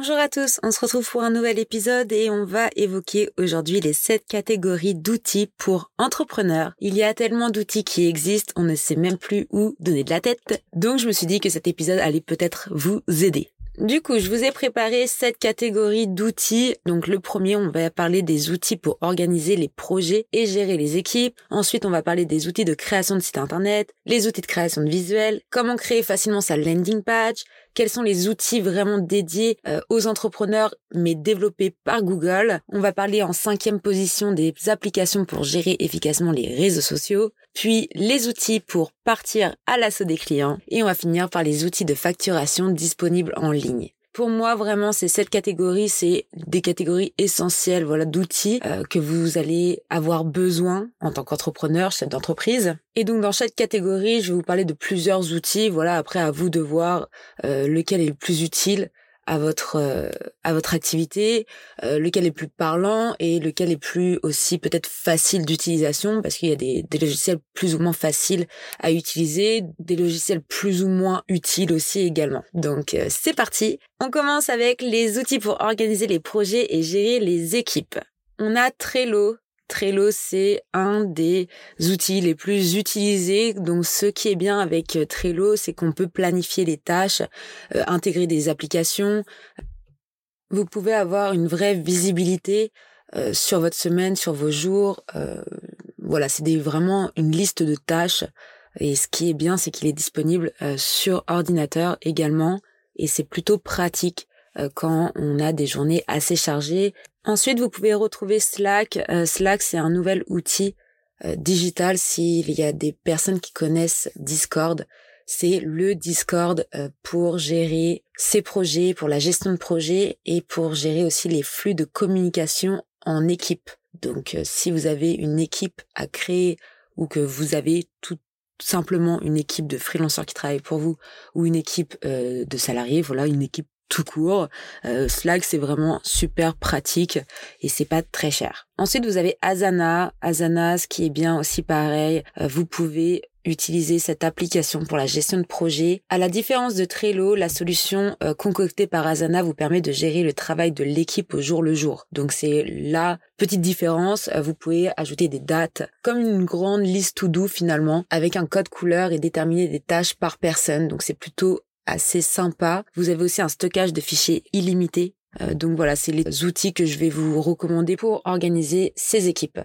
Bonjour à tous, on se retrouve pour un nouvel épisode et on va évoquer aujourd'hui les 7 catégories d'outils pour entrepreneurs. Il y a tellement d'outils qui existent, on ne sait même plus où donner de la tête. Donc je me suis dit que cet épisode allait peut-être vous aider. Du coup, je vous ai préparé cette catégorie d'outils. Donc le premier, on va parler des outils pour organiser les projets et gérer les équipes. Ensuite, on va parler des outils de création de site internet, les outils de création de visuels, comment créer facilement sa landing page, quels sont les outils vraiment dédiés euh, aux entrepreneurs mais développés par Google. On va parler en cinquième position des applications pour gérer efficacement les réseaux sociaux, puis les outils pour partir à l'assaut des clients et on va finir par les outils de facturation disponibles en ligne. Pour moi, vraiment, ces sept catégories, c'est des catégories essentielles, voilà, d'outils euh, que vous allez avoir besoin en tant qu'entrepreneur, chef d'entreprise. Et donc, dans chaque catégorie, je vais vous parler de plusieurs outils. Voilà, après, à vous de voir euh, lequel est le plus utile à votre euh, à votre activité, euh, lequel est plus parlant et lequel est plus aussi peut-être facile d'utilisation parce qu'il y a des, des, logiciels plus ou moins faciles à utiliser, des logiciels plus ou moins utiles aussi également. Donc euh, c'est parti. On commence avec les outils pour organiser les projets et gérer les équipes. On a Trello Trello, c'est un des outils les plus utilisés. Donc, ce qui est bien avec euh, Trello, c'est qu'on peut planifier les tâches, euh, intégrer des applications. Vous pouvez avoir une vraie visibilité euh, sur votre semaine, sur vos jours. voilà, c'est vraiment une liste de tâches. Et ce qui est bien, c'est qu'il est disponible sur ordinateur également. Et c'est plutôt pratique quand on a des journées assez chargées Ensuite, vous pouvez retrouver Slack. Euh, Slack, c'est un nouvel outil euh, digital. S'il y a des personnes qui connaissent Discord, c'est le Discord euh, pour gérer ses projets, pour la gestion de projets et pour gérer aussi les flux de communication en équipe. Donc, si vous avez une équipe à créer ou que vous avez tout simplement une équipe de freelancers qui travaillent pour vous ou une équipe de salariés, voilà, une équipe tout court. Euh, Slack, c'est vraiment super pratique et c'est pas très cher. Ensuite, vous avez Asana. Asana, ce qui est bien aussi pareil, euh, vous pouvez utiliser cette application pour la gestion de projet. À la différence de Trello, la solution euh, concoctée par Asana vous permet de gérer le travail de l'équipe au jour le jour. Donc c'est la petite différence. vous pouvez ajouter des dates comme une grande liste to do finalement avec un code couleur et déterminer des tâches par personne. Donc c'est plutôt assez sympa. Vous avez aussi un stockage de fichiers illimité. Euh, donc voilà, c'est les outils que je vais vous recommander pour organiser ces équipes.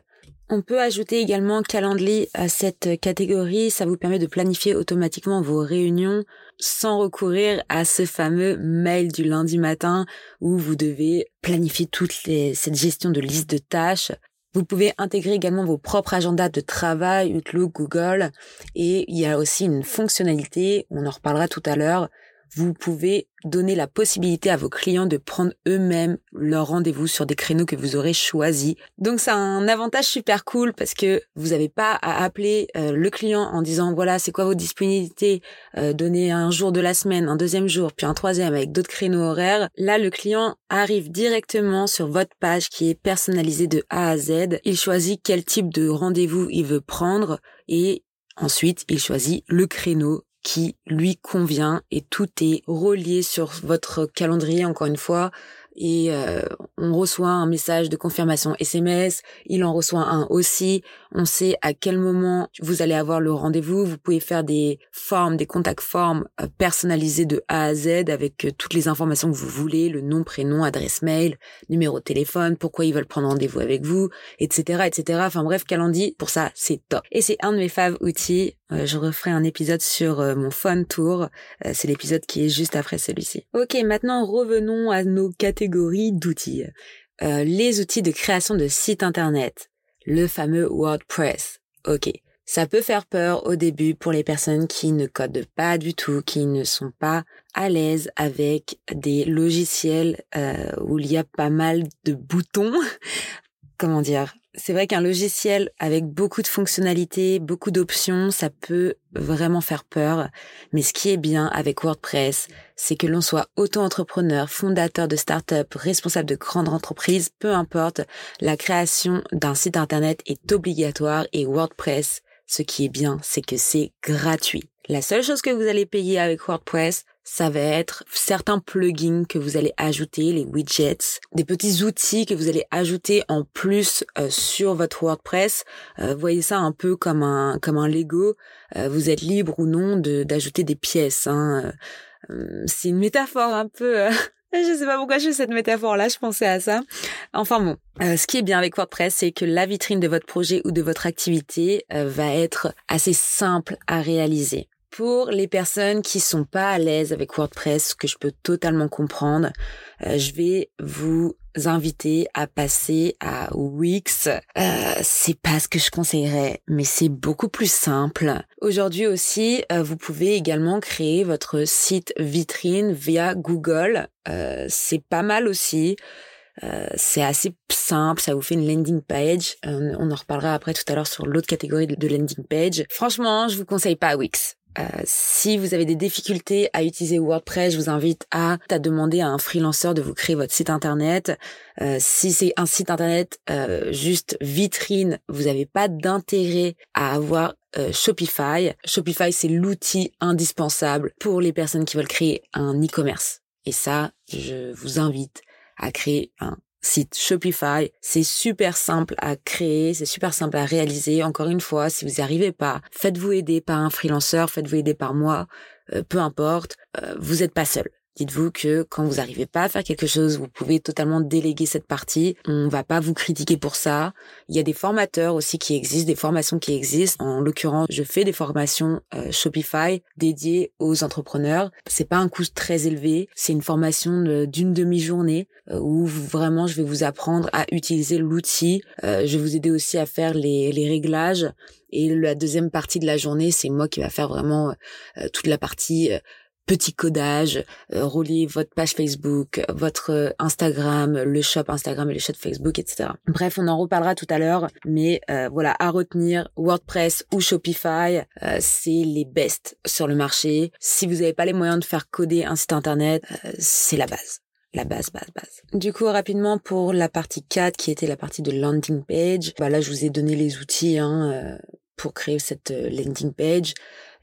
On peut ajouter également Calendly à cette catégorie. Ça vous permet de planifier automatiquement vos réunions sans recourir à ce fameux mail du lundi matin où vous devez planifier toute cette gestion de liste de tâches. Vous pouvez intégrer également vos propres agendas de travail, Outlook, Google. Et il y a aussi une fonctionnalité, on en reparlera tout à l'heure, vous pouvez donner la possibilité à vos clients de prendre eux-mêmes leur rendez-vous sur des créneaux que vous aurez choisis. Donc c'est un avantage super cool parce que vous n'avez pas à appeler euh, le client en disant voilà c'est quoi vos disponibilités, euh, donner un jour de la semaine, un deuxième jour, puis un troisième avec d'autres créneaux horaires. Là le client arrive directement sur votre page qui est personnalisée de A à Z. Il choisit quel type de rendez-vous il veut prendre et Ensuite, il choisit le créneau qui lui convient et tout est relié sur votre calendrier encore une fois et euh, on reçoit un message de confirmation SMS, il en reçoit un aussi, on sait à quel moment vous allez avoir le rendez-vous, vous pouvez faire des formes, des contacts formes euh, personnalisés de A à Z avec euh, toutes les informations que vous voulez, le nom, prénom, adresse mail, numéro de téléphone, pourquoi ils veulent prendre rendez-vous avec vous, etc., etc. Enfin bref, Calendly, pour ça, c'est top. Et c'est un de mes faves outils. je referai un épisode sur mon fun tour. c'est l'épisode qui est juste après celui-ci. Ok, maintenant revenons à nos catégories d'outils. Euh, les outils de création de sites internet. Le fameux WordPress. Ok. Ça peut faire peur au début pour les personnes qui ne codent pas du tout, qui ne sont pas à l'aise avec des logiciels euh, où il y a pas mal de boutons. Comment dire? C'est vrai qu'un logiciel avec beaucoup de fonctionnalités, beaucoup d'options, ça peut vraiment faire peur. Mais ce qui est bien avec WordPress, c'est que l'on soit auto-entrepreneur, fondateur de start-up, responsable de grandes entreprises, peu importe, la création d'un site internet est obligatoire et WordPress, ce qui est bien, c'est que c'est gratuit. La seule chose que vous allez payer avec WordPress, ça va être certains plugins que vous allez ajouter, les widgets, des petits outils que vous allez ajouter en plus euh, sur votre WordPress. Euh, voyez ça un peu comme un comme un Lego. Euh, vous êtes libre ou non de d'ajouter des pièces. Hein. Euh, c'est une métaphore un peu. je sais pas pourquoi je fais cette métaphore-là. Je pensais à ça. Enfin bon, ce qui est bien avec WordPress, c'est que la vitrine de votre projet ou de votre activité va être assez simple à réaliser pour les personnes qui sont pas à l'aise avec WordPress, que je peux totalement comprendre, euh, je vais vous inviter à passer à Wix. Euh, c'est pas ce que je conseillerais, mais c'est beaucoup plus simple. Aujourd'hui aussi, euh, vous pouvez également créer votre site vitrine via Google. Euh, c'est pas mal aussi. c'est assez simple, ça vous fait une landing page. on en reparlera après tout à l'heure sur l'autre catégorie de landing page. Franchement, je vous conseille pas Wix. Euh, si vous avez des difficultés à utiliser WordPress, je vous invite à, à demander à un freelanceur de vous créer votre site internet. Euh, si c'est un site internet euh, juste vitrine, vous n'avez pas d'intérêt à avoir Shopify. Shopify, c'est l'outil indispensable pour les personnes qui veulent créer un e-commerce. Et ça, je vous invite à créer un site Shopify. C'est super simple à créer, c'est super simple à réaliser. Encore une fois, si vous n'y arrivez pas, faites-vous aider par un freelanceur, faites-vous aider par moi, euh, peu importe, euh, vous n'êtes pas seul. Dites-vous que quand vous n'arrivez pas à faire quelque chose, vous pouvez totalement déléguer cette partie. On va pas vous critiquer pour ça. Il y a des formateurs aussi qui existent, des formations qui existent. En l'occurrence, je fais des formations euh, Shopify dédiées aux entrepreneurs. C'est pas un coût très élevé. C'est une formation d'une demi-journée euh, où vraiment je vais vous apprendre à utiliser l'outil. Euh, je vais vous aider aussi à faire les, les réglages. Et la deuxième partie de la journée, c'est moi qui va faire vraiment toute la partie petit codage, euh, votre page Facebook, votre euh, Instagram, le shop Instagram et le shop Facebook, etc. Bref, on en reparlera tout à l'heure, mais euh, voilà, à retenir, WordPress ou Shopify, c'est les best sur le marché. Si vous n'avez pas les moyens de faire coder un site internet, c'est la base la base, base, base. Du coup, rapidement pour la partie 4 qui était la partie de landing page, bah là je vous ai donné les outils hein, pour créer cette landing page.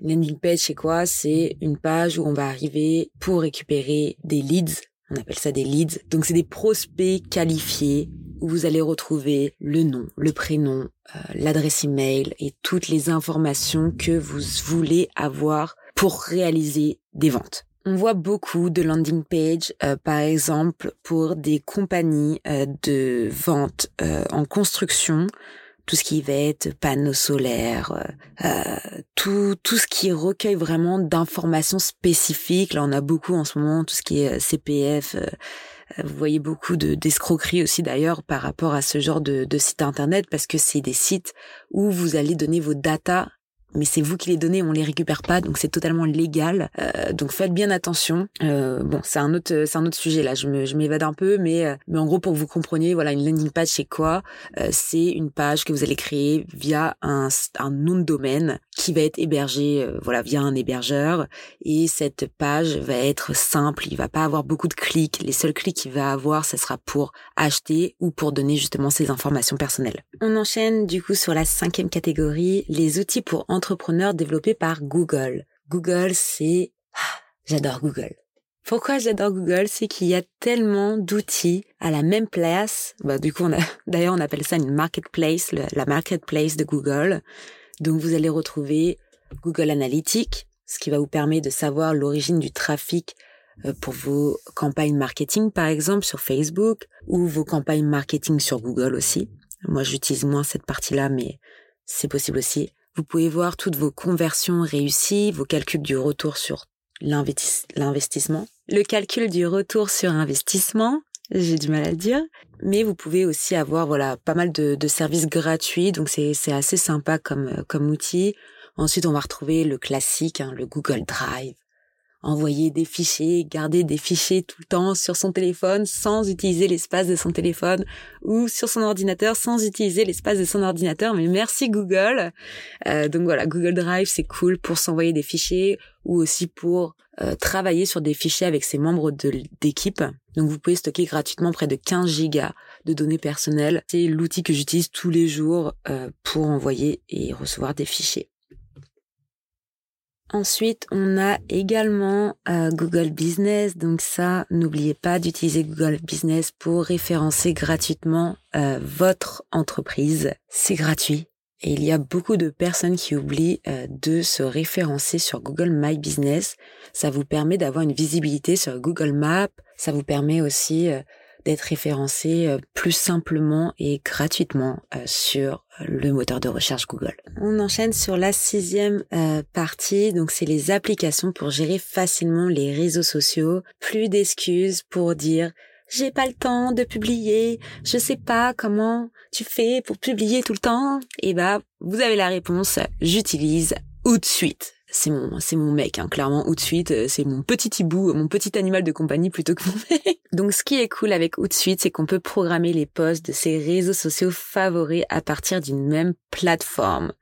Landing page, c'est quoi? C'est une page où on va arriver pour récupérer des leads. On appelle ça des leads. Donc, c'est des prospects qualifiés où vous allez retrouver le nom, le prénom, euh, l'adresse email et toutes les informations que vous voulez avoir pour réaliser des ventes. On voit beaucoup de landing page, euh, par exemple, pour des compagnies euh, de vente en construction tout ce qui va être panneaux solaires, euh, euh, tout tout ce qui recueille vraiment d'informations spécifiques. Là, on a beaucoup en ce moment tout ce qui est euh, CPF. vous voyez beaucoup de d'escroqueries aussi d'ailleurs par rapport à ce genre de, de site internet parce que c'est des sites où vous allez donner vos datas mais c'est vous qui les donnez, on les récupère pas, donc c'est totalement légal. Euh, donc faites bien attention. Euh, bon, c'est un autre, c'est un autre sujet là. Je me, je m'évade un peu, mais euh, mais en gros pour que vous compreniez, voilà, une landing page c'est quoi? Euh, C'est une page que vous allez créer via un, un nom de domaine qui va être hébergé, euh, voilà, via un hébergeur. Et cette page va être simple. Il va pas avoir beaucoup de clics. Les seuls clics qu'il va avoir, ce sera pour acheter ou pour donner justement ses informations personnelles. On enchaîne du coup sur la cinquième catégorie, les outils pour entrepreneurs développés par Google. Google, c'est... Ah, j'adore Google. Pourquoi j'adore Google, c'est qu'il y a tellement d'outils à la même place. Bah, du coup, d'ailleurs, on appelle ça une marketplace, la marketplace de Google. Donc, vous allez retrouver Google Analytics, ce qui va vous permettre de savoir l'origine du trafic euh, pour vos campagnes marketing, par exemple, sur Facebook, ou vos campagnes marketing sur Google aussi. Moi, j'utilise moins cette partie-là, mais c'est possible aussi. Vous pouvez voir toutes vos conversions réussies, vos calculs du retour sur l'investissement. Le calcul du retour sur investissement, j'ai du mal à le dire. Mais vous pouvez aussi avoir voilà pas mal de, services gratuits, donc c'est assez sympa comme comme outil. Ensuite, on va retrouver le classique, hein, le Google Drive envoyer des fichiers, garder des fichiers tout le temps sur son téléphone sans utiliser l'espace de son téléphone ou sur son ordinateur sans utiliser l'espace de son ordinateur. Mais merci Google. Euh, donc voilà, Google Drive, c'est cool pour s'envoyer des fichiers ou aussi pour euh, travailler sur des fichiers avec ses membres d'équipe. Donc vous pouvez stocker gratuitement près de 15 gigas de données personnelles. C'est l'outil que j'utilise tous les jours euh, pour envoyer et recevoir des fichiers. Ensuite, on a également euh, Google Business. Donc ça, n'oubliez pas d'utiliser Google Business pour référencer gratuitement euh, votre entreprise. C'est gratuit. Et il y a beaucoup de personnes qui oublient euh, de se référencer sur Google My Business. Ça vous permet d'avoir une visibilité sur Google Maps. Ça vous permet aussi d'être référencé euh, plus simplement et gratuitement euh, sur euh, le moteur de recherche Google. On enchaîne sur la sixième partie, donc c'est les applications pour gérer facilement les réseaux sociaux. Plus d'excuses pour dire j'ai pas le temps de publier, je sais pas comment tu fais pour publier tout le temps. Et eh bah, vous avez la réponse, j'utilise ou de suite c'est mon c'est mon mec hein, clairement Outsuite euh, c'est mon petit hibou mon petit animal de compagnie plutôt que mon mec donc ce qui est cool avec Outsuite c'est qu'on peut programmer les posts de ses réseaux sociaux favoris à partir d'une même plateforme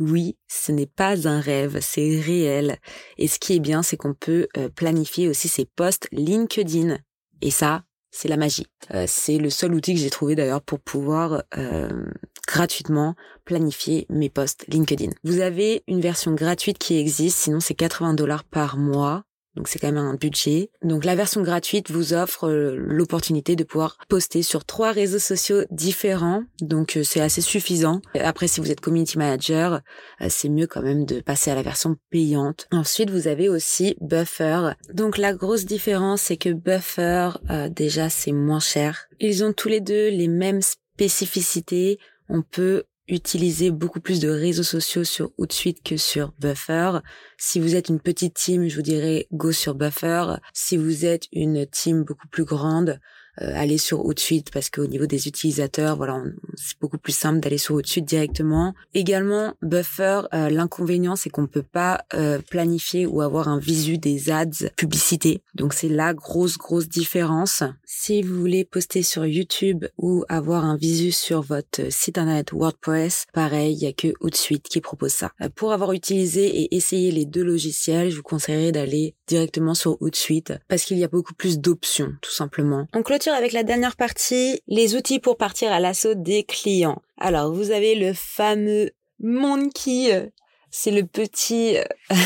oui, ce n'est pas un rêve, c'est réel. Et ce qui est bien, c'est qu'on peut euh, planifier aussi ses posts LinkedIn. Et ça, c'est la magie. Euh, c'est le seul outil que j'ai trouvé d'ailleurs pour pouvoir euh, gratuitement planifier mes posts LinkedIn. Vous avez une version gratuite qui existe, sinon c'est 80 dollars par mois. Donc c'est quand même un budget. Donc la version gratuite vous offre euh, l'opportunité de pouvoir poster sur trois réseaux sociaux différents. Donc euh, c'est assez suffisant. Après si vous êtes community manager, euh, c'est mieux quand même de passer à la version payante. Ensuite vous avez aussi Buffer. Donc la grosse différence c'est que Buffer déjà c'est moins cher. Ils ont tous les deux les mêmes spécificités. On peut utiliser beaucoup plus de réseaux sociaux sur Outsuite que sur Buffer. Si vous êtes une petite team, je vous dirais go sur Buffer. Si vous êtes une team beaucoup plus grande, aller sur Outsuite parce qu'au niveau des utilisateurs, voilà, c'est beaucoup plus simple d'aller sur Outsuite directement. Également, Buffer, euh, l'inconvénient c'est qu'on peut pas euh, planifier ou avoir un visu des ads publicité. Donc c'est la grosse grosse différence. Si vous voulez poster sur YouTube ou avoir un visu sur votre site internet WordPress, pareil, il y a que Outsuite qui propose ça. Pour avoir utilisé et essayé les deux logiciels, je vous conseillerais d'aller directement sur Outsuite parce qu'il y a beaucoup plus d'options tout simplement. Avec la dernière partie, les outils pour partir à l'assaut des clients. Alors, vous avez le fameux Monkey. C'est le petit...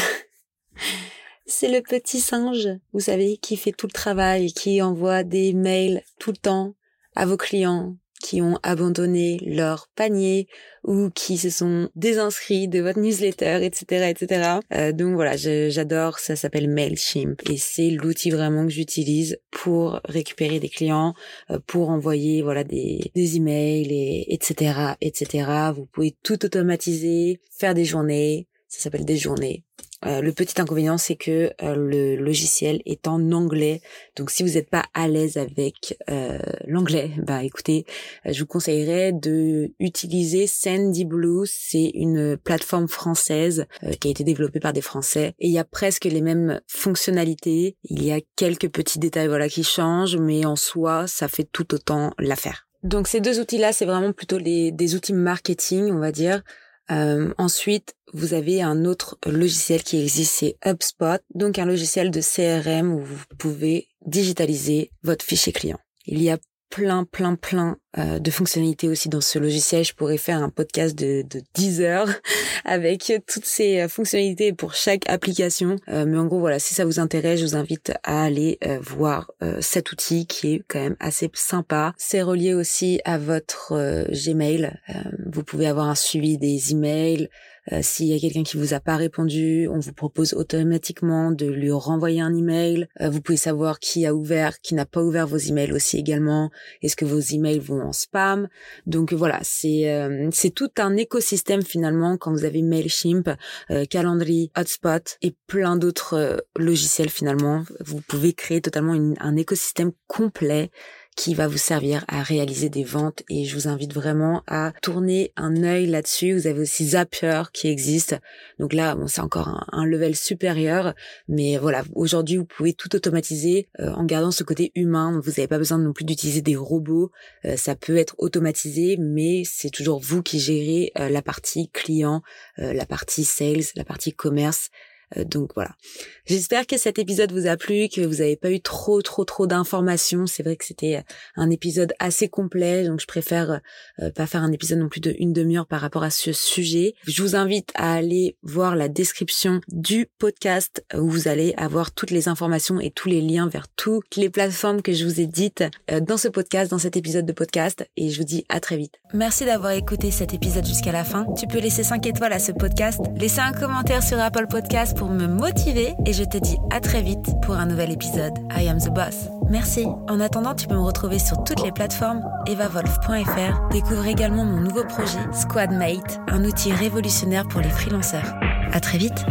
C'est le petit singe, vous savez, qui fait tout le travail, qui envoie des mails tout le temps à vos clients, qui ont abandonné leur panier ou qui se sont désinscrits de votre newsletter, etc., etc. Euh, donc voilà, j'adore. Ça s'appelle Mailchimp et c'est l'outil vraiment que j'utilise pour récupérer des clients, euh, pour envoyer voilà des des emails et etc., etc. Vous pouvez tout automatiser, faire des journées. Ça s'appelle des journées. Euh, le petit inconvénient, c'est que euh, le logiciel est en anglais. Donc, si vous n'êtes pas à l'aise avec euh, l'anglais, bah écoutez, je vous conseillerais de utiliser Sandy Blue. C'est une plateforme française qui a été développée par des Français et il y a presque les mêmes fonctionnalités. Il y a quelques petits détails voilà qui changent, mais en soi, ça fait tout autant l'affaire. Donc, ces deux outils-là, c'est vraiment plutôt des outils marketing, on va dire. Euh, ensuite, vous avez un autre logiciel qui existe, c'est HubSpot, donc un logiciel de CRM où vous pouvez digitaliser votre fichier client. Il y a plein, plein, plein euh, de fonctionnalités aussi dans ce logiciel. Je pourrais faire un podcast de, de 10 heures avec toutes ces euh, fonctionnalités pour chaque application. Euh, mais en gros, voilà, si ça vous intéresse, je vous invite à aller voir cet outil qui est quand même assez sympa. C'est relié aussi à votre Gmail. vous pouvez avoir un suivi des emails, euh, s'il y a quelqu'un qui vous a pas répondu, on vous propose automatiquement de lui renvoyer un email. Euh, vous pouvez savoir qui a ouvert, qui n'a pas ouvert vos emails aussi également. Est-ce que vos emails vont en spam? Donc voilà, c'est euh, c'est tout un écosystème finalement quand vous avez Mailchimp, Calendly, Hotspot et plein d'autres logiciels finalement. Vous pouvez créer totalement un écosystème complet qui va vous servir à réaliser des ventes et je vous invite vraiment à tourner un œil là-dessus. Vous avez aussi Zapier qui existe. Donc là, bon, c'est encore un, level supérieur, mais voilà, aujourd'hui, vous pouvez tout automatiser euh, en gardant ce côté humain. Vous n'avez pas besoin non plus d'utiliser des robots. Euh, ça peut être automatisé, mais c'est toujours vous qui gérez euh, la partie client, la partie sales, la partie commerce. Euh, donc voilà. J'espère que cet épisode vous a plu, que vous n'avez pas eu trop trop trop d'informations. C'est vrai que c'était euh, un épisode assez complet, donc je préfère euh, pas faire un épisode non plus de une demi-heure par rapport à ce sujet. Je vous invite à aller voir la description du podcast où vous allez avoir toutes les informations et tous les liens vers toutes les plateformes que je vous ai dites dans ce podcast, dans cet épisode de podcast. Et je vous dis à très vite. Merci d'avoir écouté cet épisode jusqu'à la fin. Tu peux laisser 5 étoiles à ce podcast, laisser un commentaire sur Apple Podcast pour me motiver et je te dis à très vite pour un nouvel épisode. I am the boss. Merci. En attendant, tu peux me retrouver sur toutes les plateformes evavolf.fr. Découvre également mon nouveau projet Squadmate, un outil révolutionnaire pour les freelanceurs. À très vite.